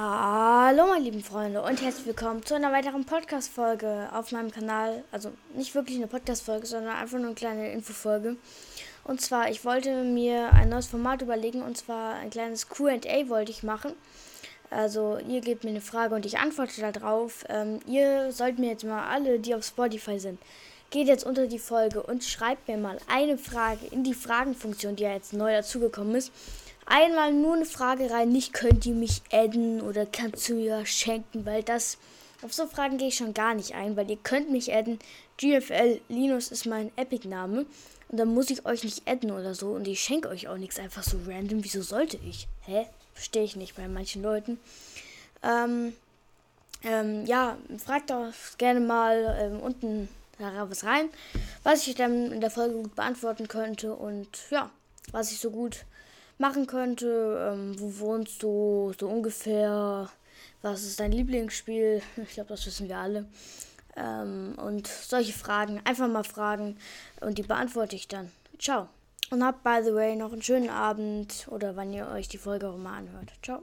Hallo meine lieben Freunde und herzlich willkommen zu einer weiteren Podcast-Folge auf meinem Kanal. Also nicht wirklich eine Podcast-Folge, sondern einfach nur eine kleine Infofolge. Und zwar, ich wollte mir ein neues Format überlegen und zwar ein kleines QA wollte ich machen. Also ihr gebt mir eine Frage und ich antworte darauf. Ähm, ihr sollt mir jetzt mal alle, die auf Spotify sind, geht jetzt unter die Folge und schreibt mir mal eine Frage in die Fragenfunktion, die ja jetzt neu dazugekommen ist einmal nur eine Frage rein, nicht könnt ihr mich adden oder kannst du mir schenken, weil das auf so Fragen gehe ich schon gar nicht ein, weil ihr könnt mich adden. GFL Linus ist mein Epic-Name und dann muss ich euch nicht adden oder so und ich schenke euch auch nichts einfach so random. Wieso sollte ich? Hä? Verstehe ich nicht bei manchen Leuten. Ähm, ähm, ja, fragt doch gerne mal ähm, unten was rein, was ich dann in der Folge gut beantworten könnte und ja, was ich so gut machen könnte. Ähm, wo wohnst du so ungefähr? Was ist dein Lieblingsspiel? Ich glaube, das wissen wir alle. Ähm, und solche Fragen, einfach mal fragen und die beantworte ich dann. Ciao. Und habt, by the way, noch einen schönen Abend oder wann ihr euch die Folge auch mal anhört. Ciao.